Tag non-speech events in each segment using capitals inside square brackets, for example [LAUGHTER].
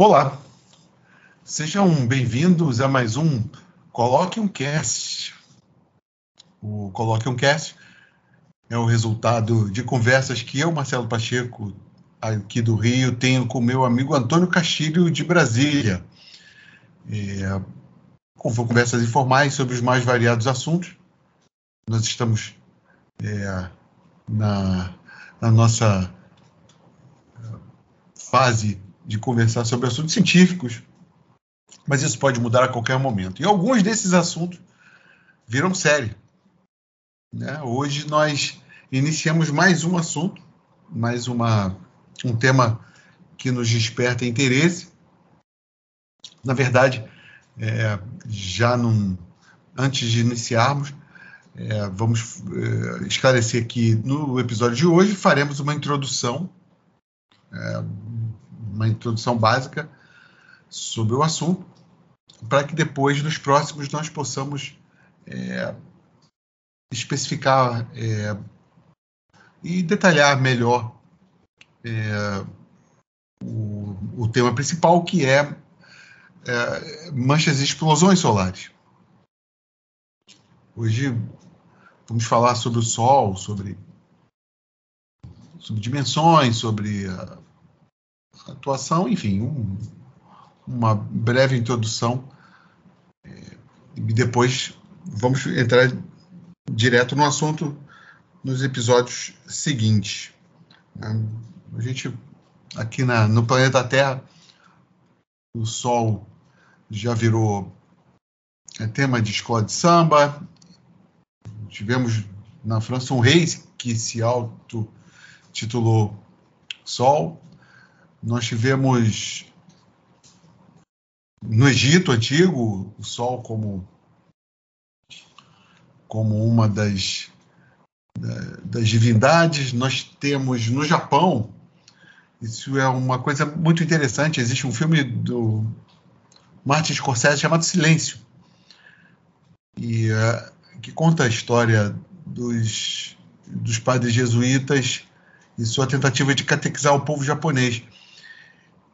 Olá, sejam bem-vindos a mais um Coloque um Cast. O Coloque um Cast é o resultado de conversas que eu, Marcelo Pacheco, aqui do Rio, tenho com meu amigo Antônio Castilho, de Brasília. É, conversas informais sobre os mais variados assuntos. Nós estamos é, na, na nossa fase de conversar sobre assuntos científicos, mas isso pode mudar a qualquer momento. E alguns desses assuntos viram série. Né? Hoje nós iniciamos mais um assunto, mais uma, um tema que nos desperta interesse. Na verdade, é, já num, antes de iniciarmos, é, vamos é, esclarecer que no episódio de hoje faremos uma introdução é, uma introdução básica sobre o assunto, para que depois, nos próximos, nós possamos é, especificar é, e detalhar melhor é, o, o, tema principal, que é, é, manchas e explosões solares. Hoje vamos falar sobre o Sol, sobre, sobre dimensões, sobre atuação, enfim, um, uma breve introdução é, e depois vamos entrar direto no assunto nos episódios seguintes. A gente aqui na, no planeta Terra, o Sol já virou é, tema de escola de samba. Tivemos na França um rei que se auto-titulou Sol. Nós tivemos no Egito antigo o Sol como como uma das das divindades. Nós temos no Japão isso é uma coisa muito interessante. Existe um filme do Martin Scorsese chamado Silêncio e uh, que conta a história dos dos padres jesuítas e sua tentativa de catequizar o povo japonês.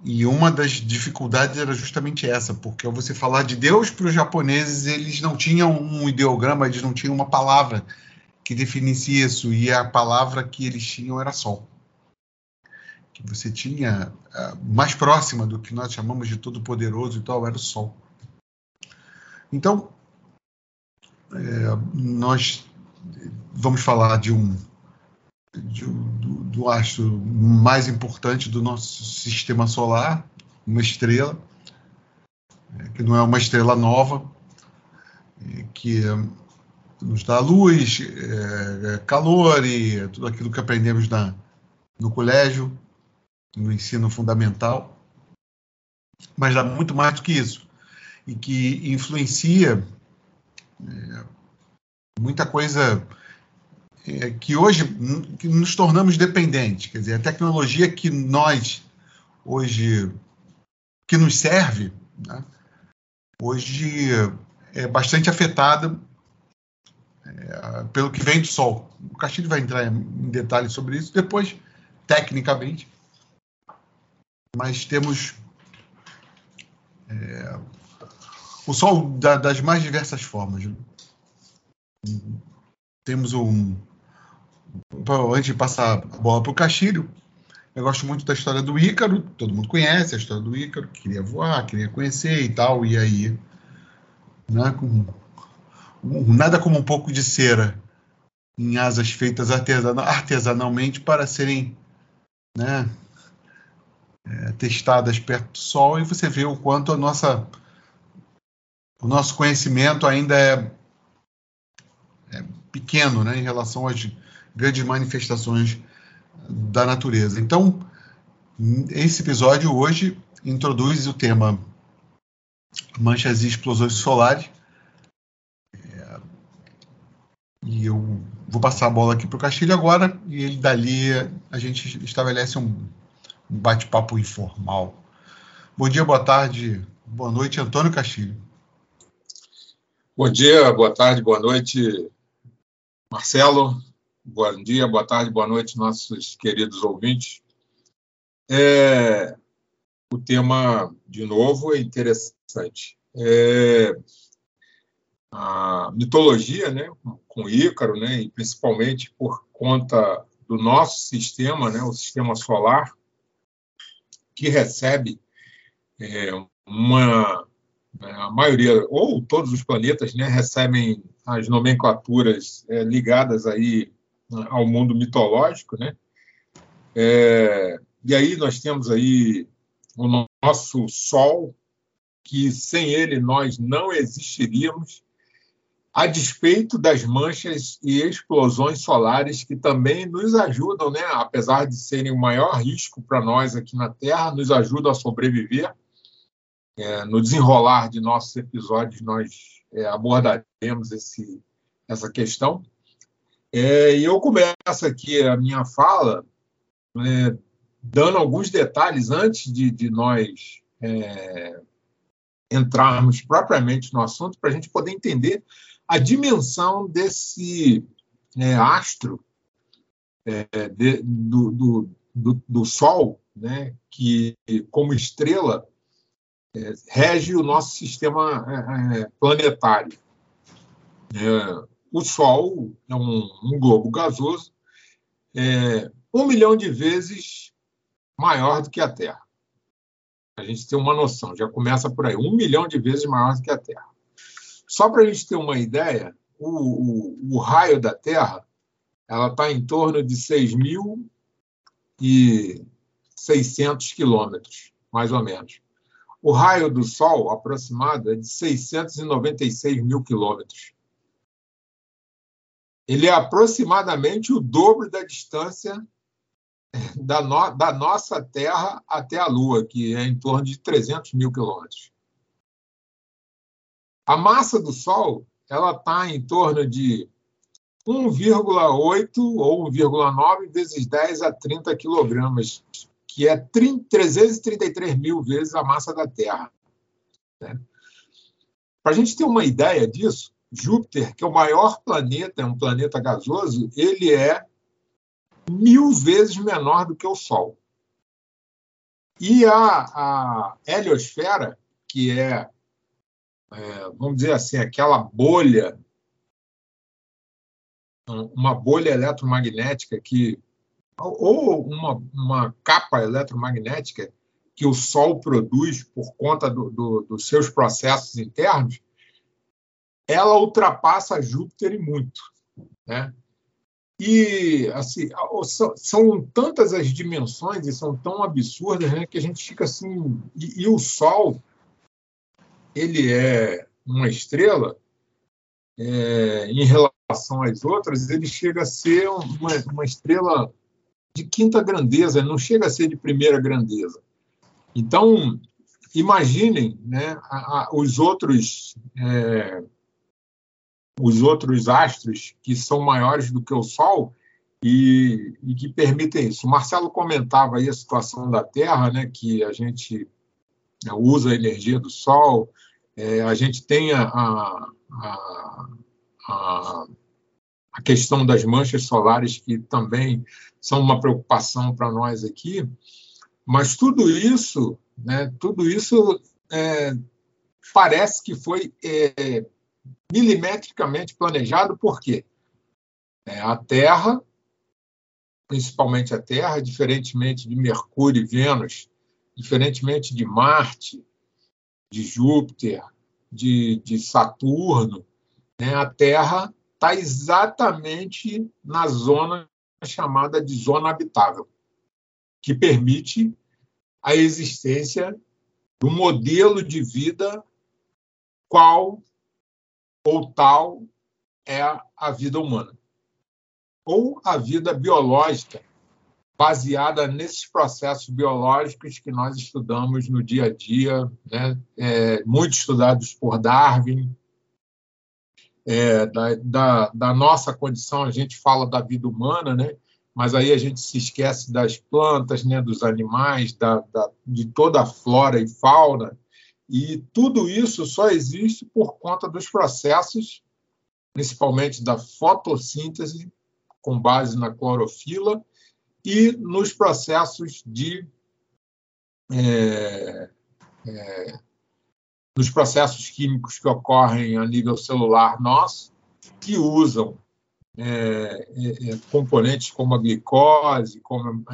E uma das dificuldades era justamente essa, porque você falar de Deus para os japoneses, eles não tinham um ideograma, eles não tinham uma palavra que definisse isso, e a palavra que eles tinham era sol. Que você tinha uh, mais próxima do que nós chamamos de todo-poderoso e tal, era o sol. Então, é, nós vamos falar de um de, do, do astro mais importante do nosso sistema solar, uma estrela, é, que não é uma estrela nova, é, que nos dá luz, é, calor e tudo aquilo que aprendemos na, no colégio, no ensino fundamental, mas dá muito mais do que isso, e que influencia é, muita coisa é, que hoje que nos tornamos dependentes. Quer dizer, a tecnologia que nós hoje que nos serve, né, hoje é bastante afetada é, pelo que vem do Sol. O Castilho vai entrar em detalhes sobre isso depois, tecnicamente. Mas temos é, o Sol da, das mais diversas formas. Né? Temos um, antes de passar a bola para o Castilho, eu gosto muito da história do Ícaro, todo mundo conhece a história do Ícaro, queria voar, queria conhecer e tal, e aí, né, com, nada como um pouco de cera em asas feitas artesanalmente para serem né, é, testadas perto do sol, e você vê o quanto a nossa, o nosso conhecimento ainda é, é pequeno né, em relação às grandes manifestações da natureza. Então, esse episódio hoje introduz o tema manchas e explosões solares. É, e eu vou passar a bola aqui para o Castilho agora, e ele dali a gente estabelece um, um bate-papo informal. Bom dia, boa tarde, boa noite, Antônio Castilho. Bom dia, boa tarde, boa noite, Marcelo. Bom dia, boa tarde, boa noite, nossos queridos ouvintes. É, o tema, de novo, é interessante. É, a mitologia, né, com Ícaro, né, e principalmente por conta do nosso sistema, né, o sistema solar, que recebe é, uma né, a maioria ou todos os planetas, né, recebem as nomenclaturas é, ligadas aí ao mundo mitológico, né? É, e aí nós temos aí o nosso Sol, que sem ele nós não existiríamos, a despeito das manchas e explosões solares que também nos ajudam, né, apesar de serem o maior risco para nós aqui na Terra, nos ajudam a sobreviver. É, no desenrolar de nossos episódios, nós é, abordaremos esse, essa questão. É, e eu começo aqui a minha fala é, dando alguns detalhes antes de, de nós é, entrarmos propriamente no assunto, para a gente poder entender a dimensão desse é, astro é, de, do, do, do, do, Sol, né, que, como estrela, é, rege o nosso sistema planetário. É, o Sol é um, um globo gasoso um milhão de vezes maior do que a Terra. A gente tem uma noção, já começa por aí, um milhão de vezes maior do que a Terra. Só para a gente ter uma ideia, o, o, o raio da Terra ela está em torno de 6.600 quilômetros, mais ou menos. O raio do Sol aproximado é de 696 mil quilômetros. Ele é aproximadamente o dobro da distância da, no, da nossa Terra até a Lua, que é em torno de 300 mil quilômetros. A massa do Sol ela está em torno de 1,8 ou 1,9 vezes 10 a 30 quilogramas, que é 30, 333 mil vezes a massa da Terra. Né? Para a gente ter uma ideia disso, Júpiter, que é o maior planeta, é um planeta gasoso, ele é mil vezes menor do que o Sol. E a, a heliosfera, que é é, vamos dizer assim, aquela bolha, uma bolha eletromagnética que, ou uma, uma capa eletromagnética que o Sol produz por conta do, do, dos seus processos internos, ela ultrapassa Júpiter e muito, né? E assim, são, tantas as dimensões e são tão absurdas né, que a gente fica assim. E, e o Sol ele é uma estrela, é, em relação às outras, ele chega a ser uma, uma estrela de quinta grandeza, não chega a ser de primeira grandeza. Então, imaginem né, a, a, os outros é, os outros astros que são maiores do que o Sol e, e, que permitem isso. O Marcelo comentava aí a situação da Terra, né, que a gente usa a energia do Sol, é, a gente tem a, a, a, a, questão das manchas solares, que também são uma preocupação para nós aqui, mas tudo isso, né, tudo isso é, parece que foi é, milimetricamente planejado, por quê? É, a Terra, principalmente a Terra, diferentemente de Mercúrio e Vênus, diferentemente de Marte, de Júpiter, de, de Saturno, né, a Terra está exatamente na zona chamada de zona habitável, que permite a existência do modelo de vida qual ou tal é a vida humana, ou a vida biológica baseada nesses processos biológicos que nós estudamos no dia a dia, né? é, muito estudados por Darwin. É, da, da, da, nossa condição, a gente fala da vida humana, né? mas aí a gente se esquece das plantas, né? dos animais, da, da, de toda a flora e fauna, e tudo isso só existe por conta dos processos, principalmente da fotossíntese, com base na clorofila, e nos processos de é, é, nos processos químicos que ocorrem a nível celular nosso, que usam é, é, é componentes como a glicose, como,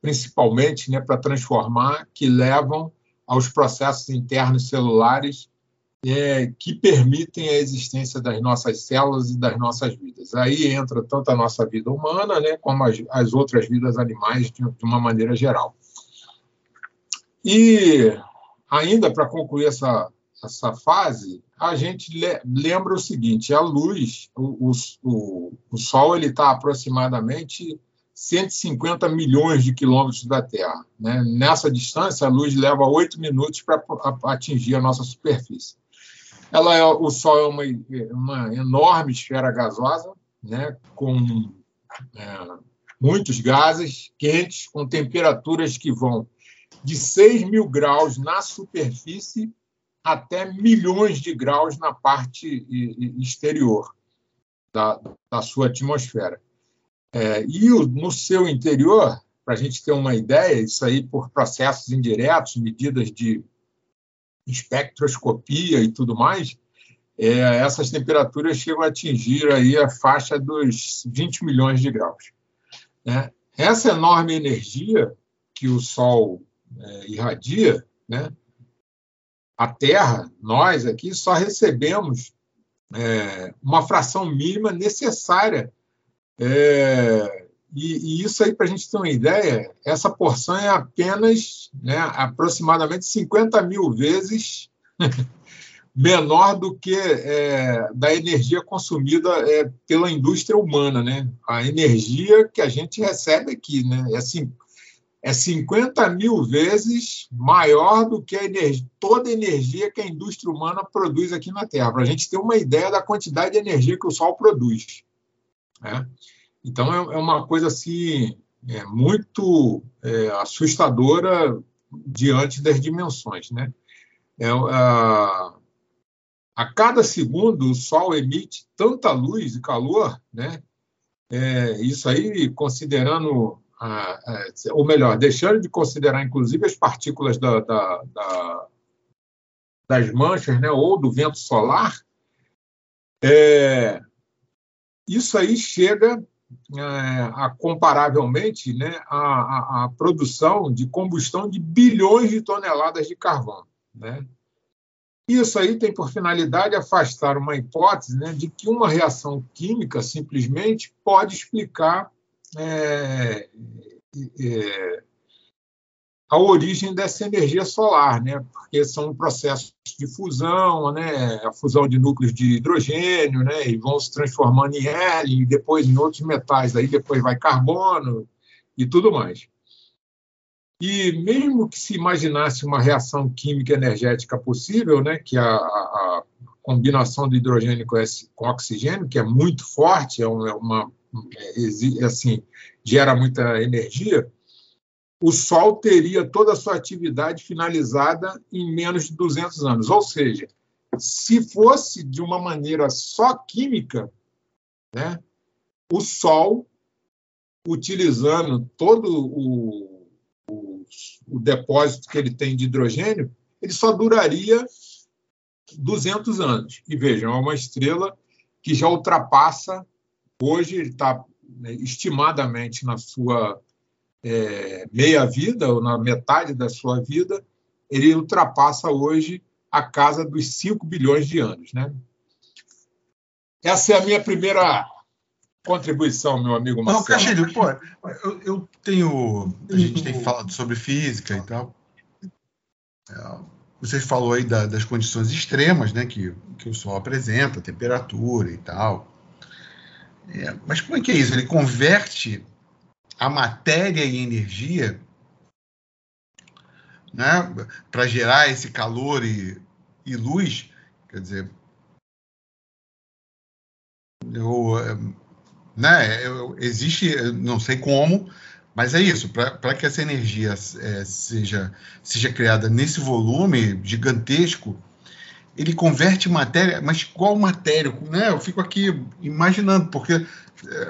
principalmente né, para transformar, que levam aos processos internos celulares é, que permitem a existência das nossas células e das nossas vidas. Aí entra tanto a nossa vida humana, né, como as, as outras vidas animais de, de, uma maneira geral. E ainda para concluir essa, essa fase, a gente le, lembra o seguinte: a luz, o, o, o Sol, ele está aproximadamente 150 milhões de quilômetros da Terra. Né? Nessa distância, a luz leva oito minutos para atingir a nossa superfície. Ela é, o Sol é uma, uma enorme esfera gasosa, né? com é, muitos gases quentes, com temperaturas que vão de 6 mil graus na superfície até milhões de graus na parte exterior da, da sua atmosfera. É, e o, no seu interior, para a gente ter uma ideia, isso aí por processos indiretos, medidas de espectroscopia e tudo mais, é, essas temperaturas chegam a atingir aí a faixa dos 20 milhões de graus. Né? Essa enorme energia que o Sol é, irradia, né? a Terra, nós aqui, só recebemos é, uma fração mínima necessária é, e, e, isso aí, para a gente ter uma ideia, essa porção é apenas né, aproximadamente 50 mil vezes [LAUGHS] menor do que é, da energia consumida é, pela indústria humana. Né? A energia que a gente recebe aqui né? é, assim, é 50 mil vezes maior do que a energia, toda a energia que a indústria humana produz aqui na Terra, para a gente ter uma ideia da quantidade de energia que o Sol produz. Né? Então, é, é, uma coisa assim, é, muito é, assustadora diante das dimensões. Né? É, a, a cada segundo, o Sol emite tanta luz e calor, né? É, isso aí, considerando, ou melhor, deixando de considerar, inclusive, as partículas da, da, da, das manchas, né, ou do vento solar, é, isso aí chega é, a, comparavelmente né, a, produção de combustão de bilhões de toneladas de carvão. Né? Isso aí tem por finalidade afastar uma hipótese né, de que uma reação química simplesmente pode explicar é, é, a origem dessa energia solar, né? porque são processos de fusão, né? a fusão de núcleos de hidrogênio, né? e vão se transformando em hélio, e depois em outros metais, aí depois vai carbono e tudo mais. E mesmo que se imaginasse uma reação química energética possível, né? que a, a combinação de hidrogênio com oxigênio, que é muito forte, é uma, é, assim, gera muita energia, o Sol teria toda a sua atividade finalizada em menos de 200 anos. Ou seja, se fosse de uma maneira só química, né, o Sol, utilizando todo o, o, o depósito que ele tem de hidrogênio, ele só duraria 200 anos. E vejam, é uma estrela que já ultrapassa, hoje está né, estimadamente na sua é, meia-vida, ou na metade da sua vida, ele ultrapassa hoje a casa dos 5 bilhões de anos. Né? Essa é a minha primeira contribuição, meu amigo Marcelo. Não, Castilho, pô, eu, eu, tenho. A gente tem falado sobre física e tal. É, você falou aí da, das condições extremas né, que, que o Sol apresenta, temperatura e tal. É, mas como é que é isso? Ele converte a matéria e energia né, para gerar esse calor e, e luz, quer dizer, eu, né, eu, existe, não sei como, mas é isso, para que essa energia é, seja, seja criada nesse volume gigantesco, ele converte matéria, mas qual matéria? Né? Eu fico aqui imaginando, porque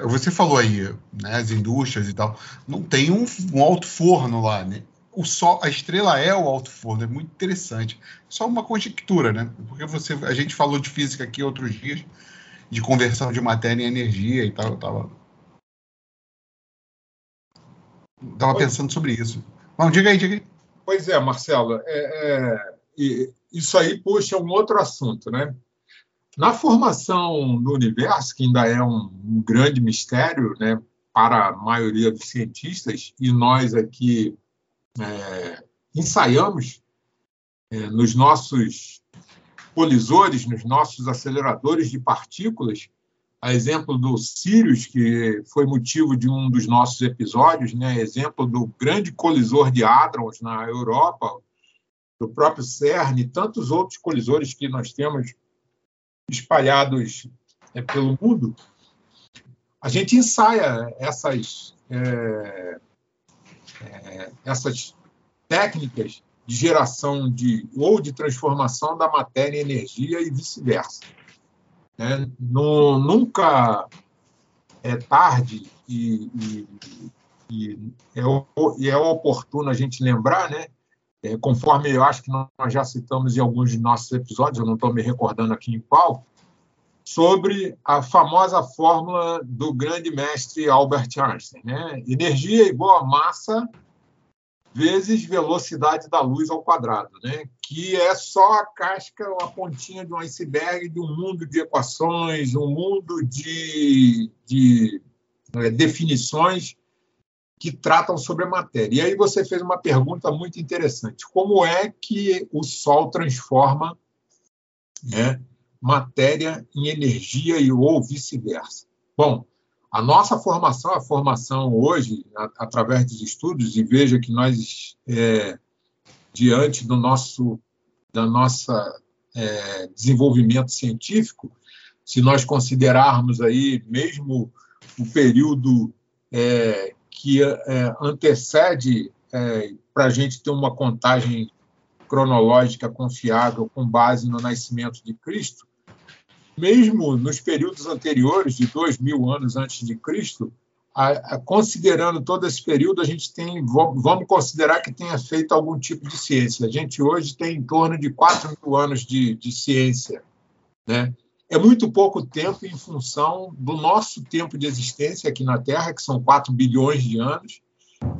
você falou aí, né, as indústrias e tal, não tem um, um alto forno lá, né? o sol, a estrela é o alto forno, é muito interessante. Só uma conjectura, né? Porque você, a gente falou de física aqui outros dias, de conversão de matéria em energia e tal, eu tava, tava pensando sobre isso. Bom, diga aí, diga aí. Pois é, Marcelo, é, é, isso aí puxa um outro assunto, né? Na formação do universo, que ainda é um, um grande mistério, né, para a maioria dos cientistas, e nós aqui é, ensaiamos é, nos nossos colisores, nos nossos aceleradores de partículas, a exemplo do Sirius, que foi motivo de um dos nossos episódios, né? exemplo do grande colisor de hadrons na Europa, do próprio CERN, e tantos outros colisores que nós temos espalhados é, pelo mundo, a gente ensaia essas é, é, essas técnicas de geração de ou de transformação da matéria em energia e vice-versa. É, nunca é tarde e, e, e, é, e, é, oportuno a gente lembrar, né? É, conforme eu acho que nós já citamos em alguns de nossos episódios, eu não estou me recordando aqui em qual, sobre a famosa fórmula do grande mestre Albert Einstein. Né? Energia igual a massa vezes velocidade da luz ao quadrado, né? que é só a casca, a pontinha de um iceberg de um mundo de equações, um mundo de, de é, definições que tratam sobre a matéria. E aí você fez uma pergunta muito interessante: como é que o Sol transforma né, matéria em energia e ou vice-versa. Bom, a nossa formação, a formação hoje, a, através dos estudos, e veja que nós, é, diante do nosso da nossa é, desenvolvimento científico, se nós considerarmos aí mesmo o período é, que é, antecede é, para a gente ter uma contagem cronológica confiável com base no nascimento de Cristo, mesmo nos períodos anteriores, de dois mil anos antes de Cristo, a, a, considerando todo esse período, a gente tem, vamos considerar que tenha feito algum tipo de ciência. A gente hoje tem em torno de 4 mil anos de, de ciência. Né? É muito pouco tempo em função do nosso tempo de existência aqui na Terra, que são 4 bilhões de anos,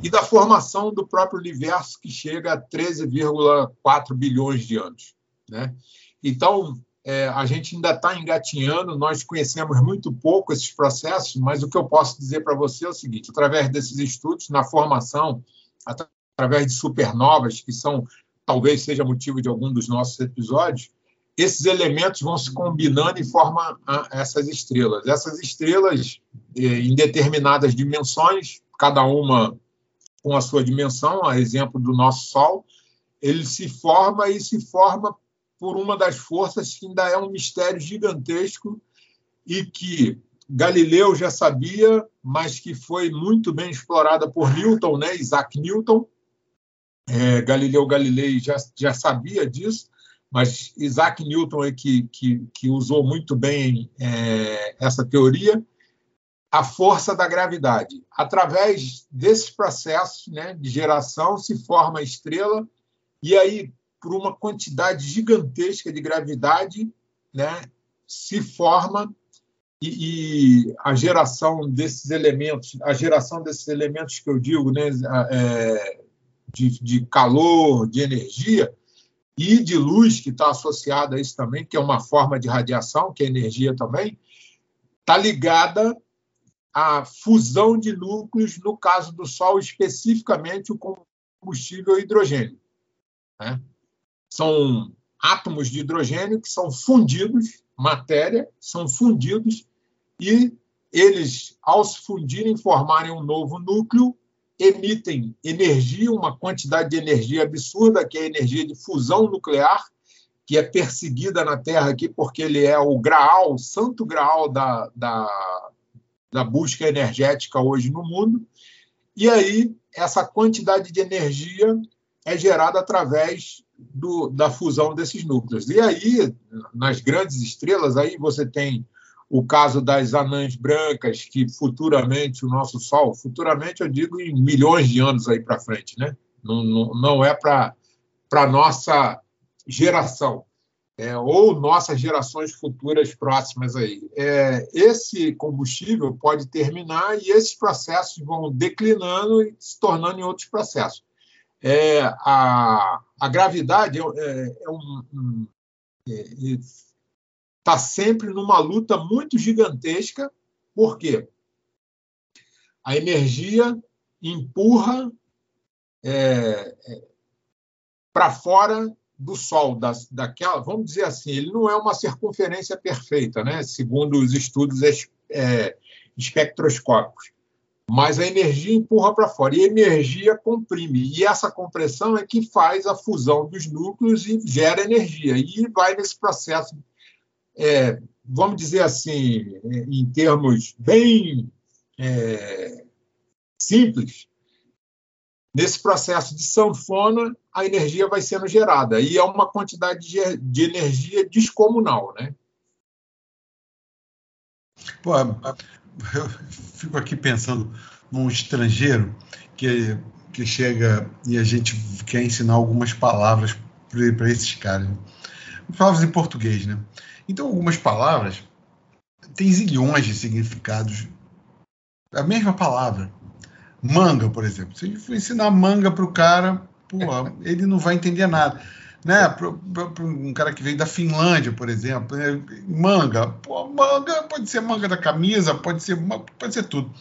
e da formação do próprio universo, que chega a 13,4 bilhões de anos. Né? Então, é, a gente ainda está engatinhando, nós conhecemos muito pouco esses processos, mas o que eu posso dizer para você é o seguinte: através desses estudos, na formação, através de supernovas, que são talvez seja motivo de algum dos nossos episódios, esses elementos vão se combinando e formam essas estrelas. Essas estrelas, é, em determinadas dimensões, cada uma com a sua dimensão, a exemplo do nosso Sol, ele se forma e se forma por uma das forças que ainda é um mistério gigantesco e que Galileu já sabia, mas que foi muito bem explorada por Newton, né? Isaac Newton. É, Galileu Galilei já, já sabia disso, mas Isaac Newton é que, que, que usou muito bem é, essa teoria. A força da gravidade. Através desses processos né, de geração se forma a estrela, e aí, por uma quantidade gigantesca de gravidade, né, se forma. E, e, a geração desses elementos, a geração desses elementos que eu digo, né, é, de, de calor, de energia e de luz que está associada a isso também, que é uma forma de radiação, que é energia também, está ligada a fusão de núcleos, no caso do Sol, especificamente o combustível hidrogênio. Né? São átomos de hidrogênio que são fundidos, matéria, são fundidos, e eles, ao se fundirem, formarem um novo núcleo, emitem energia, uma quantidade de energia absurda, que é a energia de fusão nuclear, que é perseguida na Terra aqui porque ele é o graal, o santo graal da, da, da busca energética hoje no mundo. E aí, essa quantidade de energia é gerada através do, da fusão desses núcleos. E aí, nas grandes estrelas, aí você tem o caso das anãs brancas, que futuramente o nosso Sol, futuramente eu digo em milhões de anos aí para frente, né? não, não, não é para a nossa geração. É, ou nossas gerações futuras próximas aí. É, esse combustível pode terminar e esses processos vão declinando e se tornando em outros processos. É, a, a gravidade é, é, é um, um está sempre numa luta muito gigantesca, por quê? A energia empurra é, é, para fora do Sol, da, daquela, vamos dizer assim, ele não é uma circunferência perfeita, né? segundo os estudos é, espectroscópicos. Mas a energia empurra para fora e a energia comprime. E essa compressão é que faz a fusão dos núcleos e gera energia. E vai nesse processo, é, vamos dizer assim, em termos bem é, simples, nesse processo de sanfona, a energia vai sendo gerada. E é uma quantidade de, de energia descomunal. Né? Pô, eu fico aqui pensando num estrangeiro que, que chega e a gente quer ensinar algumas palavras para esses caras. Né? Palavras em português, né? Então, algumas palavras têm zilhões de significados. A mesma palavra. Manga, por exemplo. Se a gente for ensinar manga para o cara, porra, [LAUGHS] ele não vai entender nada né? Para um cara que veio da Finlândia, por exemplo, né? manga, pô, manga pode ser manga da camisa, pode ser, pode ser tudo.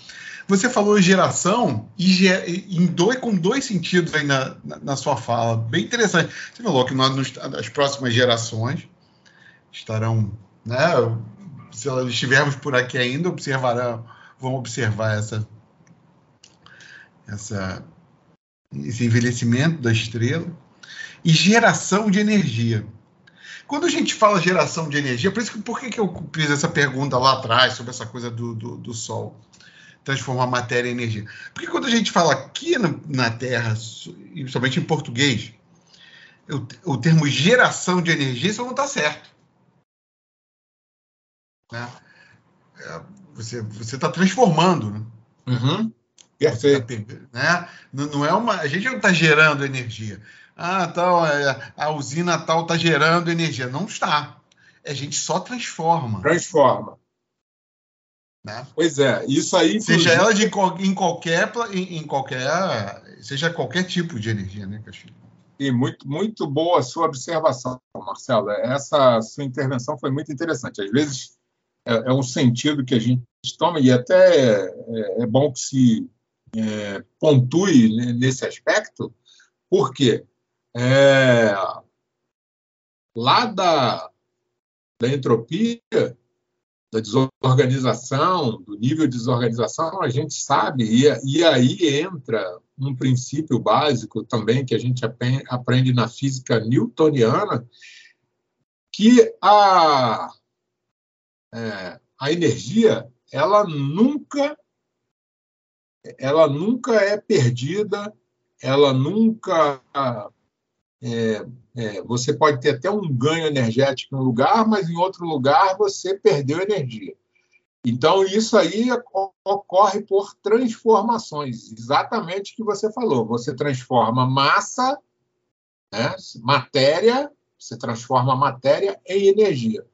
Você falou geração e em dois, com dois sentidos aí na, na, na, sua fala, bem interessante. Você falou que nós, as próximas gerações estarão, né? Se estivermos por aqui ainda, observarão, vão observar essa, essa, esse envelhecimento da estrela e geração de energia. Quando a gente fala geração de energia, por isso que por que, que eu fiz essa pergunta lá atrás sobre essa coisa do, do, do Sol transformar matéria em energia? Porque quando a gente fala aqui na, na Terra, principalmente em português, o, o termo geração de energia isso não está certo. Né? É, você está transformando. Né? Uhum. Perfeito. Né? Não, não é uma, a gente não está gerando energia ah, tal, é, a usina tal está gerando energia. Não está. A gente só transforma. Transforma. Né? Pois é, isso aí. Seja ela de, em, qualquer, em, em, qualquer. Seja qualquer tipo de energia, né, Castilho? E muito, muito boa a sua observação, Marcelo. Essa sua intervenção foi muito interessante. Às vezes é, é um sentido que a gente toma, e até é, é bom que se é, pontue nesse aspecto, por quê? É, lá da, da entropia, da desorganização, do nível de desorganização, a gente sabe, e, e aí entra um princípio básico também que a gente aprende na física newtoniana, que a, é, a energia ela nunca ela nunca é perdida, ela nunca é, é, você pode ter até um ganho energético em um lugar, mas em outro lugar você perdeu energia. Então, isso aí ocorre por transformações, exatamente o que você falou. Você transforma massa, né, matéria, você transforma matéria em energia.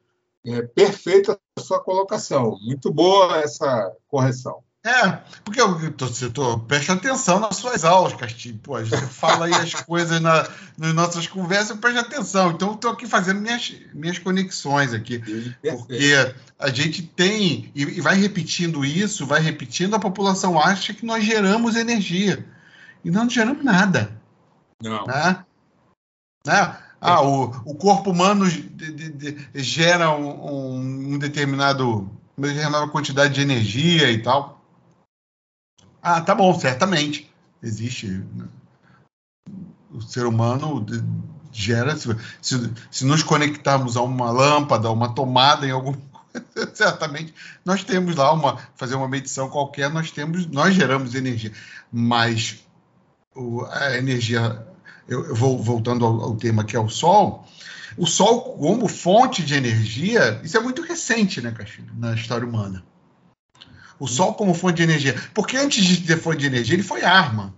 É perfeita a sua colocação, muito boa essa correção. É, porque eu tô, eu tô, preste atenção nas suas aulas, Castilho. Pô, você fala aí as [LAUGHS] coisas na, nas nossas conversas, preste atenção. Então, eu estou aqui fazendo minhas, minhas conexões aqui. Porque a gente tem, e, e vai repetindo isso, vai repetindo, a população acha que nós geramos energia. E não geramos nada. Não. Né? Né? Ah, o, o corpo humano gera um, um determinado, uma determinada quantidade de energia e tal. Ah, tá bom, certamente. Existe. Né? O ser humano gera. Se, se, nos conectarmos a uma lâmpada, a uma tomada em algum [LAUGHS] certamente nós temos lá uma fazer uma medição qualquer nós temos nós geramos energia mas o, a energia eu, eu, vou voltando ao, ao, tema que é o sol o sol como fonte de energia isso é muito recente né Castilho, na história humana o Sol como fonte de energia. Porque antes de ter fonte de energia, ele foi arma.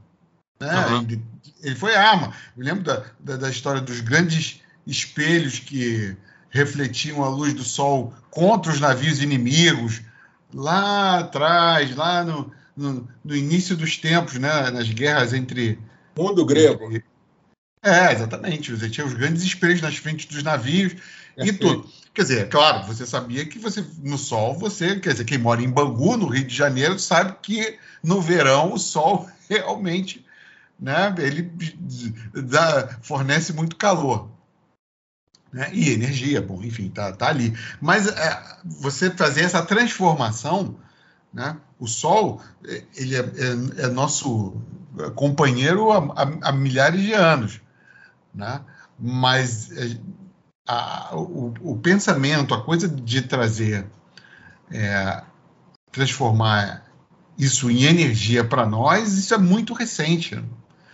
Né? Uhum. Ele, ele, foi arma. Eu lembro da, da, da, história dos grandes espelhos que refletiam a luz do sol contra os navios inimigos, lá atrás, lá no, no, no início dos tempos, né? nas guerras entre. Mundo grego. Entre, é, exatamente. Você tinha os grandes espelhos nas frentes dos navios é e tudo. Quer dizer, é claro, você sabia que você no sol, você, quer dizer, quem mora em Bangu, no Rio de Janeiro, sabe que no verão o sol [LAUGHS] realmente, né, ele dá, fornece muito calor. Né? E energia, bom, enfim, tá, tá ali. Mas é, você fazer essa transformação, né? O Sol, ele é, é, é nosso companheiro há, há, há milhares de anos né? mas é, a, o, o, pensamento, a coisa de trazer, é, transformar isso em energia para nós, isso é muito recente.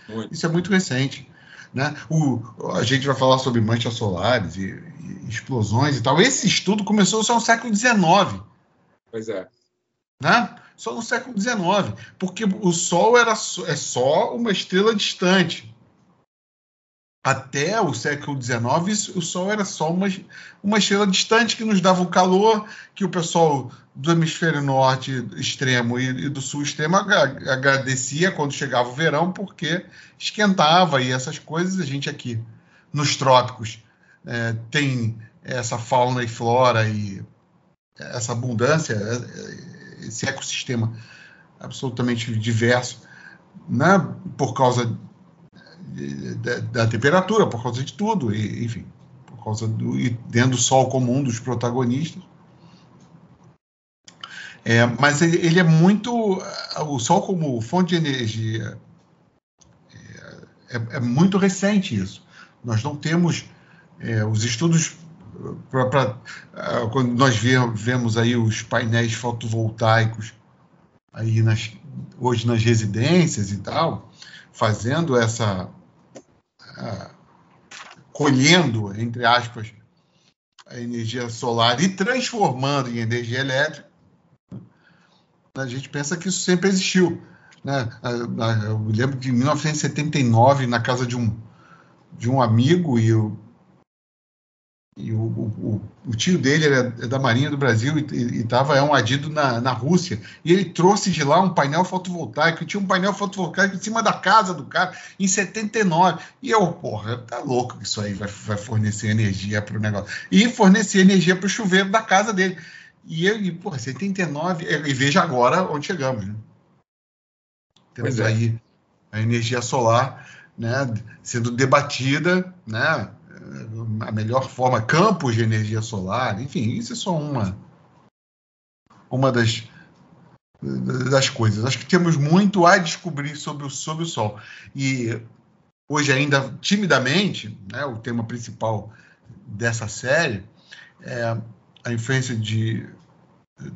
Muito. Isso é muito recente. Né? O, a gente vai falar sobre manchas solares e, e, explosões e tal. Esse estudo começou só no século XIX. Pois é. Né? Só no século XIX, porque o Sol era é só uma estrela distante até o século XIX, o Sol era só uma, uma estrela distante que nos dava o calor, que o pessoal do hemisfério norte extremo e, e do sul extremo agradecia quando chegava o verão, porque esquentava e essas coisas. A gente aqui nos trópicos é, tem essa fauna e flora e essa abundância, esse ecossistema absolutamente diverso, né, por causa da, da, temperatura, por causa de tudo, e, enfim, por causa do e dentro do Sol como um dos protagonistas. É, mas ele, ele, é muito o Sol como fonte de energia é, é, é muito recente isso. Nós não temos é, os estudos para quando nós vemos aí os painéis fotovoltaicos aí nas, hoje nas residências e tal, fazendo essa colhendo, entre aspas, a energia solar e transformando em energia elétrica, a gente pensa que isso sempre existiu. Né? Eu me lembro de 1979, na casa de um, de um amigo, e eu e o, o, o, tio dele era da Marinha do Brasil e estava é um adido na, na Rússia. E ele trouxe de lá um painel fotovoltaico. Tinha um painel fotovoltaico em cima da casa do cara em 79. E eu, porra, tá louco que isso aí vai, vai fornecer energia para o negócio. E fornecer energia para o chuveiro da casa dele. E eu, e, porra, 79. E veja agora onde chegamos. Né? Temos é. aí a energia solar né, sendo debatida, né? A melhor forma, campos de energia solar, enfim, isso é só uma, uma das, das coisas. Acho que temos muito a descobrir sobre o, sobre o Sol. E hoje, ainda timidamente, né, o tema principal dessa série é a influência de,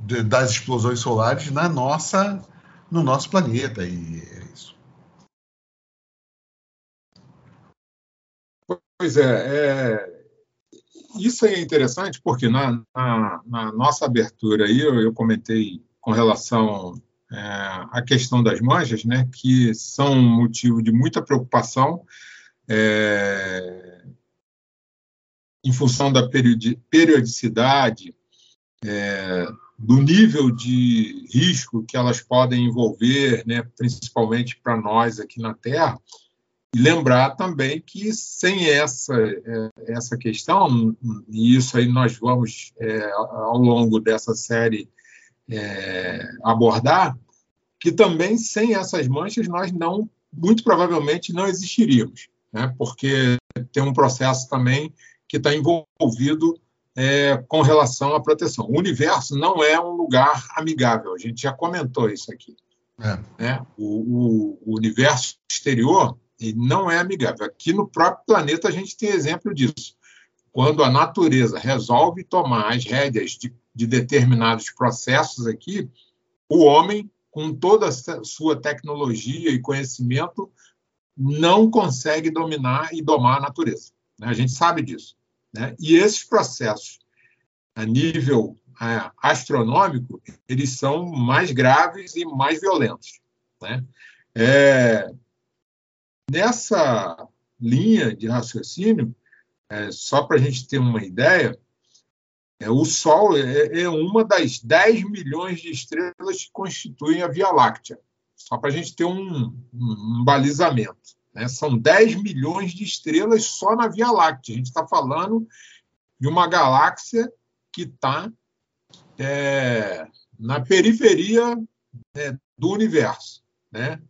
de, das explosões solares na nossa, no nosso planeta. E é isso. Pois é, é, isso é interessante porque na, na, na nossa abertura aí eu, eu comentei com relação é, à questão das manchas, né, que são motivo de muita preocupação é, em função da periodicidade, é, do nível de risco que elas podem envolver, né, principalmente para nós aqui na Terra. E lembrar também que sem essa, é, essa questão, e isso aí nós vamos, é, ao longo dessa série, é, abordar, que também sem essas manchas nós não, muito provavelmente, não existiríamos, né? porque tem um processo também que está envolvido é, com relação à proteção. O universo não é um lugar amigável, a gente já comentou isso aqui. É. Né? O, o, o universo exterior e não é amigável. Aqui no próprio planeta a gente tem exemplo disso. Quando a natureza resolve tomar as rédeas de, de determinados processos aqui, o homem, com toda a sua tecnologia e conhecimento, não consegue dominar e domar a natureza. Né? A gente sabe disso. Né? E esses processos, a nível é, astronômico, eles são mais graves e mais violentos. Né? É, nessa linha de raciocínio, é, só para a gente ter uma ideia, é, o Sol é, é, uma das 10 milhões de estrelas que constituem a Via Láctea, só para a gente ter um, um, um balizamento. Né? São 10 milhões de estrelas só na Via Láctea. A gente está falando de uma galáxia que está é, na periferia é, do universo. Né?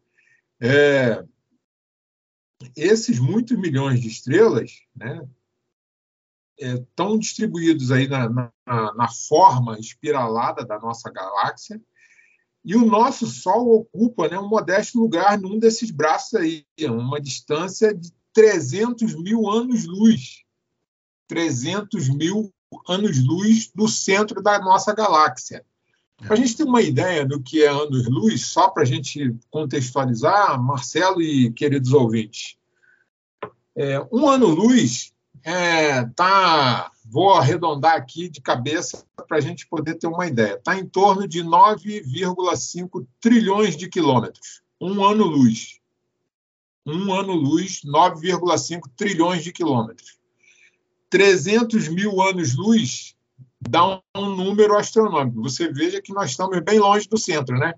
É, esses muitos milhões de estrelas né, estão distribuídos aí na, na, na, forma espiralada da nossa galáxia, e o nosso Sol ocupa né, um modesto lugar num desses braços aí, uma distância de 300 mil anos-luz. 300 mil anos-luz do centro da nossa galáxia. Para a gente ter uma ideia do que é anos-luz, só para a gente contextualizar, Marcelo e queridos ouvintes, é, um ano-luz é, tá, vou arredondar aqui de cabeça para a gente poder ter uma ideia. Está em torno de 9,5 trilhões de quilômetros. Um ano-luz. Um ano-luz, 9,5 trilhões de quilômetros. 300 mil anos-luz dá um número astronômico. Você veja que nós estamos bem longe do centro, né?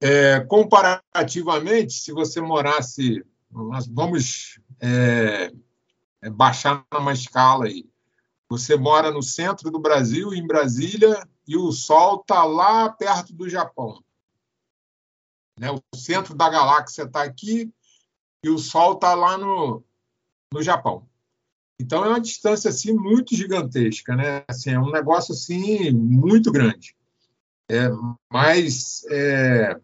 É, comparativamente, se você morasse, vamos é, é baixar numa escala aí. Você mora no centro do Brasil, em Brasília, e o Sol está lá perto do Japão. Né? O centro da galáxia está aqui e o Sol está lá no, no Japão. Então é uma distância assim muito gigantesca, né? Assim, é um negócio assim muito grande. É, mas é,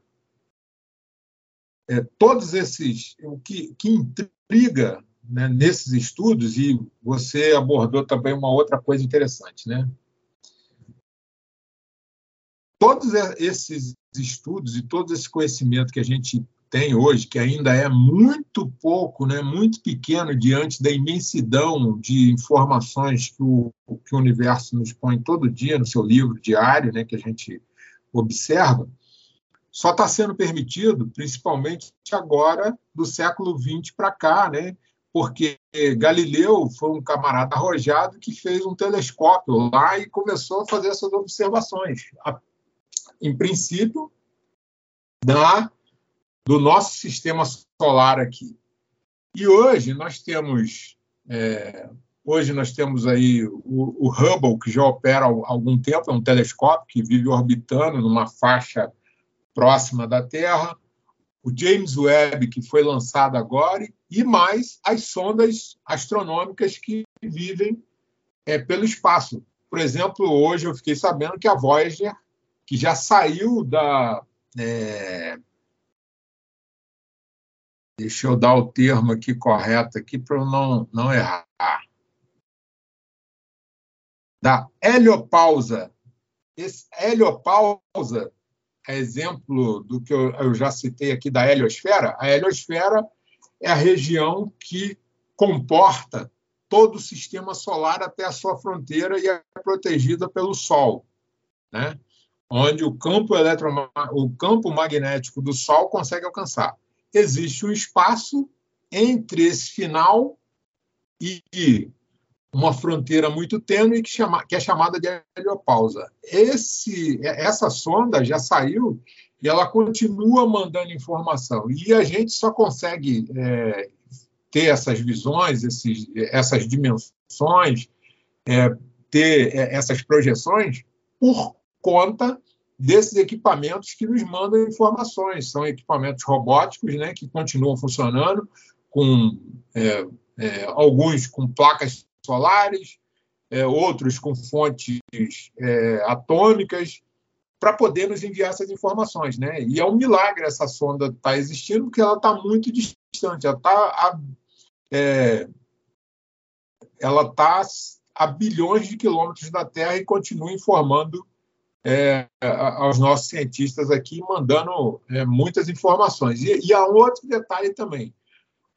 é, todos esses o que, que intriga né, nesses estudos, e você abordou também uma outra coisa interessante, né? Todos esses estudos e todo esse conhecimento que a gente tem hoje, que ainda é muito pouco, né, muito pequeno diante da imensidão de informações que o, que o universo nos põe todo dia no seu livro diário, né, que a gente observa, só está sendo permitido, principalmente agora, do século XX para cá, né, porque Galileu foi um camarada arrojado que fez um telescópio lá e começou a fazer essas observações. Em princípio, da, do nosso sistema solar aqui. E hoje nós temos é, hoje nós temos aí o, o, Hubble que já opera há algum tempo, é um telescópio que vive orbitando numa faixa próxima da Terra o James Webb, que foi lançado agora, e mais as sondas astronômicas que vivem é, pelo espaço. Por exemplo, hoje eu fiquei sabendo que a Voyager, que já saiu da. É... Deixa eu dar o termo aqui correto aqui para eu não, não errar. Da heliopausa. Esse heliopausa é exemplo do que eu, eu já citei aqui da heliosfera, a heliosfera é a região que comporta todo o sistema solar até a sua fronteira e é protegida pelo Sol, né? onde o campo, o campo magnético do Sol consegue alcançar. Existe um espaço entre esse final e uma fronteira muito tênue que, chama, que é chamada de heliopausa. Esse, essa sonda já saiu e ela continua mandando informação. E a gente só consegue é, ter essas visões, esses, essas dimensões, é, ter é, essas projeções por conta desses equipamentos que nos mandam informações. São equipamentos robóticos né, que continuam funcionando, com é, é, alguns com placas solares, é, outros com fontes é, atômicas, para poder nos enviar essas informações. Né? E é um milagre essa sonda estar tá existindo, porque ela está muito distante, ela está é, ela está a bilhões de quilômetros da Terra e continua informando é, aos nossos cientistas aqui, mandando é, muitas informações. E, e há outro detalhe também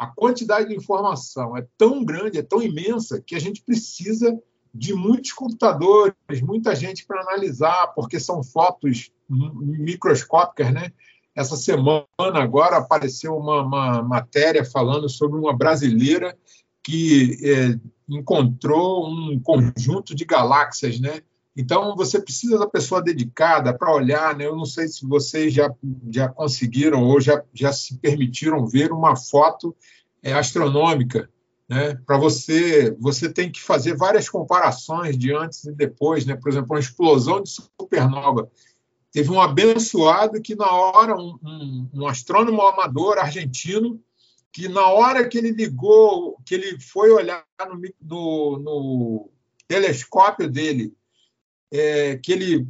a quantidade de informação é tão grande, é tão imensa, que a gente precisa de muitos computadores, muita gente para analisar, porque são fotos microscópicas, né? essa semana agora apareceu uma, uma matéria falando sobre uma brasileira que é, encontrou um conjunto de galáxias, né? Então, você precisa da pessoa dedicada para olhar. Né? Eu não sei se vocês já, já conseguiram ou já, já se permitiram ver uma foto é, astronômica. Né? Para você, você tem que fazer várias comparações de antes e depois. Né? Por exemplo, uma explosão de supernova. Teve um abençoado que, na hora, um, um, um astrônomo amador argentino, que na hora que ele ligou, que ele foi olhar no, no, no telescópio dele é, que ele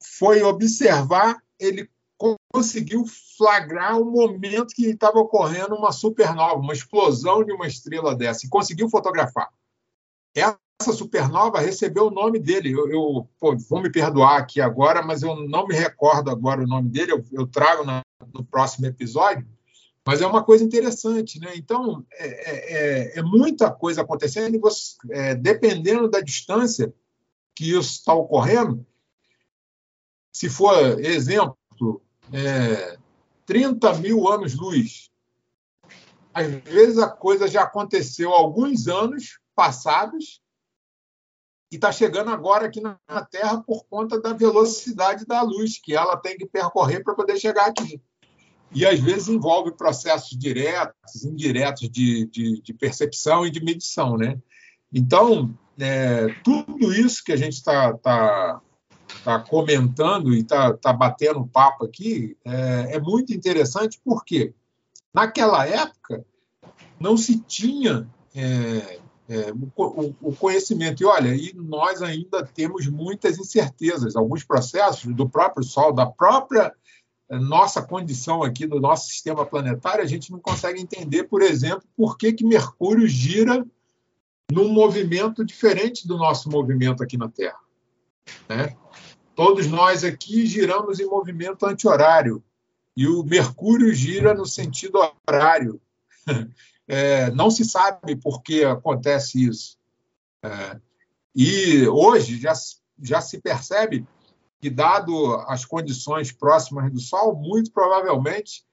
foi observar, ele conseguiu flagrar o momento que estava ocorrendo uma supernova, uma explosão de uma estrela dessa, e conseguiu fotografar. Essa supernova recebeu o nome dele. Eu, eu pô, vou me perdoar aqui agora, mas eu não me recordo agora o nome dele. Eu, eu trago na, no próximo episódio. Mas é uma coisa interessante, né? Então é, é, é, é muita coisa acontecendo e você, é, dependendo da distância, que isso está ocorrendo, se for exemplo, é, 30 mil anos-luz, às vezes a coisa já aconteceu há alguns anos passados e está chegando agora aqui na Terra por conta da velocidade da luz que ela tem que percorrer para poder chegar aqui. E às vezes envolve processos diretos, indiretos de, de, de percepção e de medição. Né? Então, é, tudo isso que a gente está tá, tá comentando e está tá batendo papo aqui é, é, muito interessante, porque naquela época não se tinha é, é o, o, conhecimento. E olha, e nós ainda temos muitas incertezas, alguns processos do próprio Sol, da própria é, nossa condição aqui do nosso sistema planetário, a gente não consegue entender, por exemplo, por que, que Mercúrio gira num movimento diferente do nosso movimento aqui na Terra. Né? Todos nós aqui giramos em movimento anti-horário e o Mercúrio gira no sentido horário. [LAUGHS] É, não se sabe por que acontece isso. É, e hoje já, já se percebe que, dado as condições próximas do Sol, muito provavelmente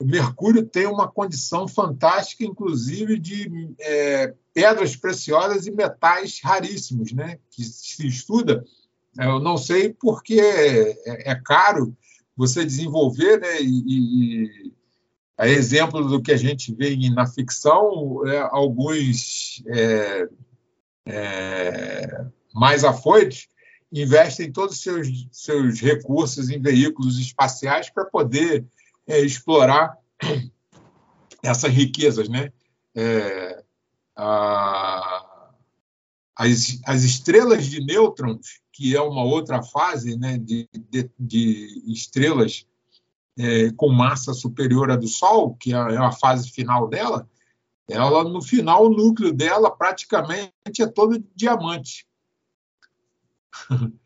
Mercúrio tem uma condição fantástica, inclusive, de é, pedras preciosas e metais raríssimos, né? que se estuda. Eu não sei porque é, é caro você desenvolver, né? e, e a exemplo do que a gente vê na ficção, é, alguns é, é, mais afoitos investem todos os seus, seus recursos em veículos espaciais para poder é, explorar essas riquezas, né? É, a, as, as estrelas de nêutrons, que é uma outra fase né, de, de, de estrelas é, com massa superior à do Sol, que é, é a fase final dela, ela no final o núcleo dela praticamente é todo diamante. [LAUGHS]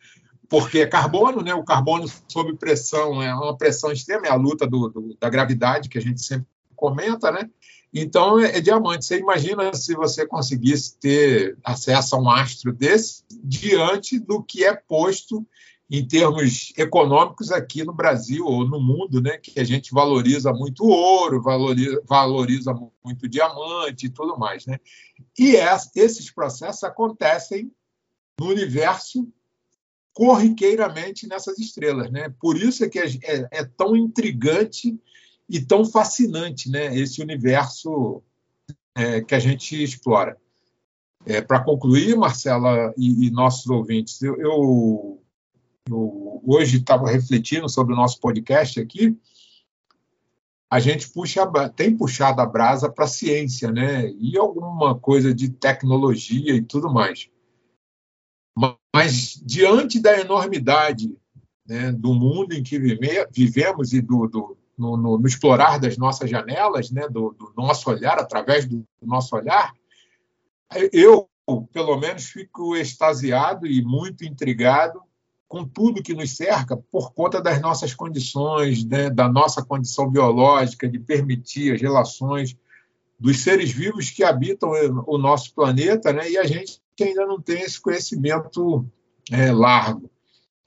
porque é carbono, né? O carbono sob pressão é uma pressão extrema, é a luta do, do, da gravidade que a gente sempre comenta, né? Então é, é, diamante. Você imagina se você conseguisse ter acesso a um astro desse diante do que é posto em termos econômicos aqui no Brasil ou no mundo, né? Que a gente valoriza muito ouro, valoriza, valoriza muito diamante e tudo mais, né? E esses processos acontecem no universo corriqueiramente nessas estrelas, né? Por isso é que é, é, é tão intrigante e tão fascinante, né? Esse universo é, que a gente explora. É, Para concluir, Marcela e, e nossos ouvintes, eu, eu, eu hoje estava refletindo sobre o nosso podcast aqui. A gente puxa, tem puxado a brasa para a ciência, né? E alguma coisa de tecnologia e tudo mais. Mas, diante da enormidade né, do mundo em que vive, vivemos e do, do no, no, no, explorar das nossas janelas, né, do, do, nosso olhar, através do, nosso olhar, eu, pelo menos, fico extasiado e muito intrigado com tudo que nos cerca por conta das nossas condições, né, da nossa condição biológica, de permitir as relações dos seres vivos que habitam o nosso planeta, né, e a gente ainda não tem esse conhecimento é, largo.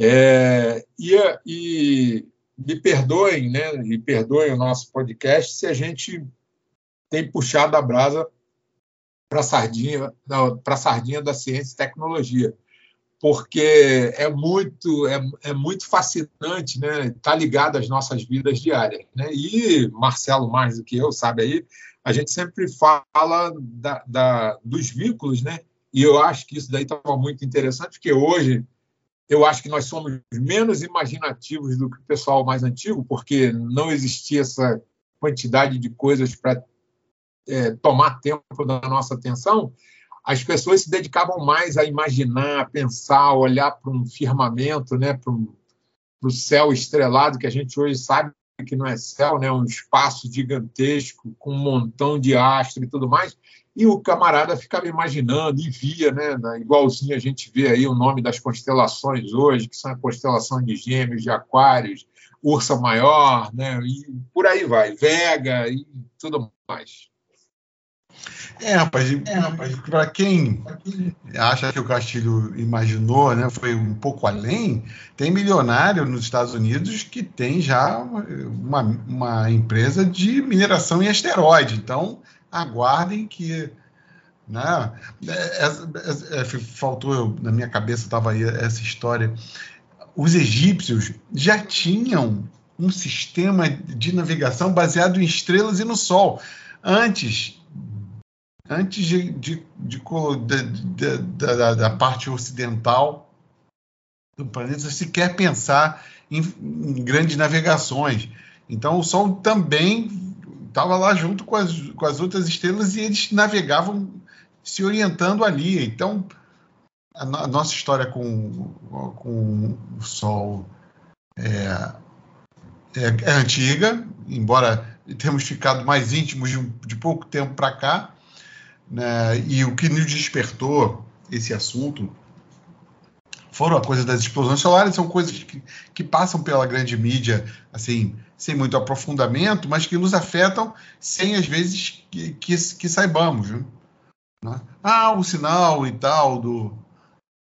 É, e, e, me perdoem, né, e perdoem o nosso podcast se a gente tem puxado a brasa para sardinha, para sardinha da ciência e tecnologia, porque é muito é, é muito fascinante, né? Tá ligado às nossas vidas diárias, né? E Marcelo mais do que eu sabe aí, a gente sempre fala da, da dos vínculos, né? E eu acho que isso daí estava muito interessante, porque hoje eu acho que nós somos menos imaginativos do que o pessoal mais antigo, porque não existia essa quantidade de coisas para é, tomar tempo da nossa atenção, as pessoas se dedicavam mais a imaginar, a pensar, a olhar para um firmamento, né, para o céu estrelado, que a gente hoje sabe que não é céu, né, um espaço gigantesco com um montão de astros e tudo mais. E o camarada ficava imaginando e via, né, igualzinho a gente vê aí o nome das constelações hoje, que são a constelação de Gêmeos, de Aquários, Ursa Maior, né, e por aí vai, Vega e tudo mais. É, rapaz, é, rapaz para quem acha que o Castilho imaginou, né, foi um pouco além, tem milionário nos Estados Unidos que tem já uma, uma empresa de mineração em asteroide. Então, aguardem que. Né, é, é, é, faltou na minha cabeça, estava aí essa história. Os egípcios já tinham um sistema de navegação baseado em estrelas e no Sol. Antes antes de, de, de, de da, da, parte ocidental do planeta sequer pensar em, em, grandes navegações. Então o Sol também estava lá junto com as, com as outras estrelas e eles navegavam se orientando ali. Então a, a nossa história com, com o Sol é, é, é antiga, embora tenhamos ficado mais íntimos de, de pouco tempo para cá né? E o que nos despertou esse assunto foram a coisa das explosões solares, são coisas que, que passam pela grande mídia, assim, sem muito aprofundamento, mas que nos afetam sem, às vezes, que, que, que saibamos. Né? Ah, o sinal e tal do,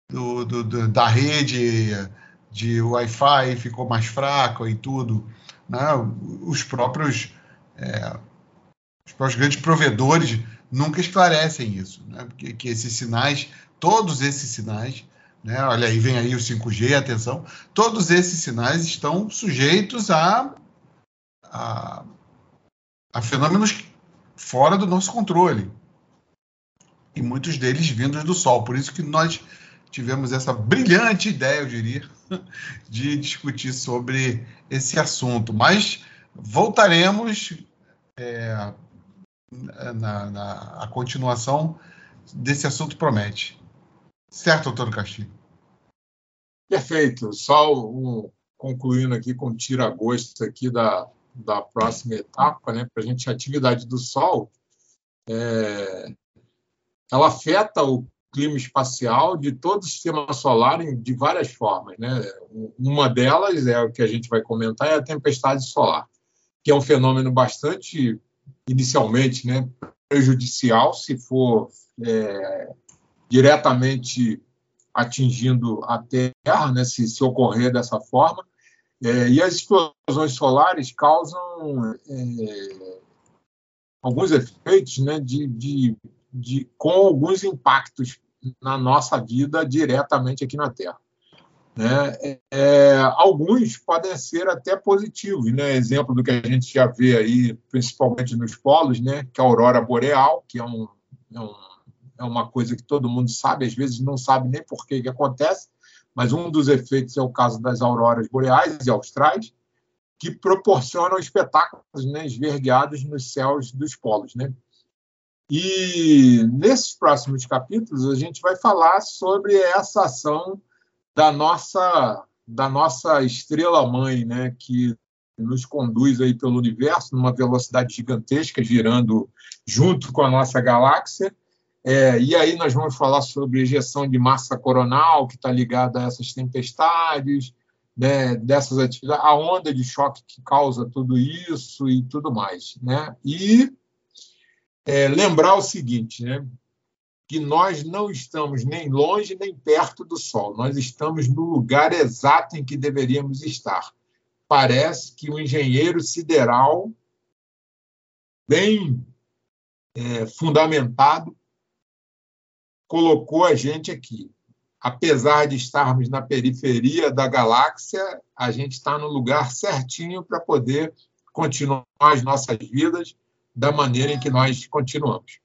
do, do, do da rede de Wi-Fi ficou mais fraco e tudo. Né? Os próprios é, os próprios grandes provedores nunca esclarecem isso, né? Porque que esses sinais, todos esses sinais, né? Olha aí, vem aí o 5G, atenção, todos esses sinais estão sujeitos a, a, a fenômenos fora do nosso controle. E muitos deles vindos do Sol. Por isso que nós tivemos essa brilhante ideia, eu diria, [LAUGHS] de discutir sobre esse assunto. Mas voltaremos é, na, na a continuação desse assunto promete. Certo, doutor Castilho? Perfeito. Só um, concluindo aqui com tira-gosto aqui da, da próxima etapa, né, para a gente, a atividade do Sol, é, ela afeta o clima espacial de todo o sistema solar de várias formas. Né? Uma delas é o que a gente vai comentar, é a tempestade solar, que é um fenômeno bastante inicialmente né, prejudicial se for é, diretamente atingindo a Terra, né, se, se ocorrer dessa forma. É, e as explosões solares causam é, alguns efeitos né, de, de, de, com alguns impactos na nossa vida diretamente aqui na Terra. Né? É, é, alguns podem ser até positivos, né? exemplo do que a gente já vê aí, principalmente nos polos, né? que é a aurora boreal, que é, um, é, um, é uma coisa que todo mundo sabe, às vezes não sabe nem por que, que acontece, mas um dos efeitos é o caso das auroras boreais e austrais, que proporcionam espetáculos né, esverdeados nos céus dos polos. Né? E nesses próximos capítulos a gente vai falar sobre essa ação da nossa da nossa estrela mãe, né, que nos conduz aí pelo universo numa velocidade gigantesca, girando junto com a nossa galáxia. É, e aí nós vamos falar sobre ejeção de massa coronal, que está ligada a essas tempestades, né, dessas atividades, a onda de choque que causa tudo isso e tudo mais. Né? E é, lembrar o seguinte, né, que nós não estamos nem longe nem perto do Sol, nós estamos no lugar exato em que deveríamos estar, parece que o engenheiro sideral, bem é, fundamentado, colocou a gente aqui. Apesar de estarmos na periferia da galáxia, a gente está no lugar certinho para poder continuar as nossas vidas da maneira em que nós continuamos.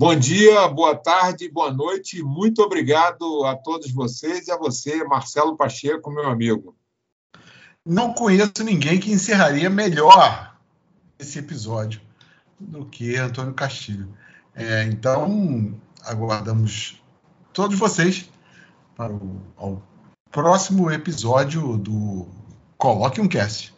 Bom dia, boa tarde, boa noite. Muito obrigado a todos vocês e a você, Marcelo Pacheco, meu amigo. Não conheço ninguém que encerraria melhor esse episódio do que Antônio Castilho. É, então, aguardamos todos vocês para o próximo episódio do Coloque um Cast.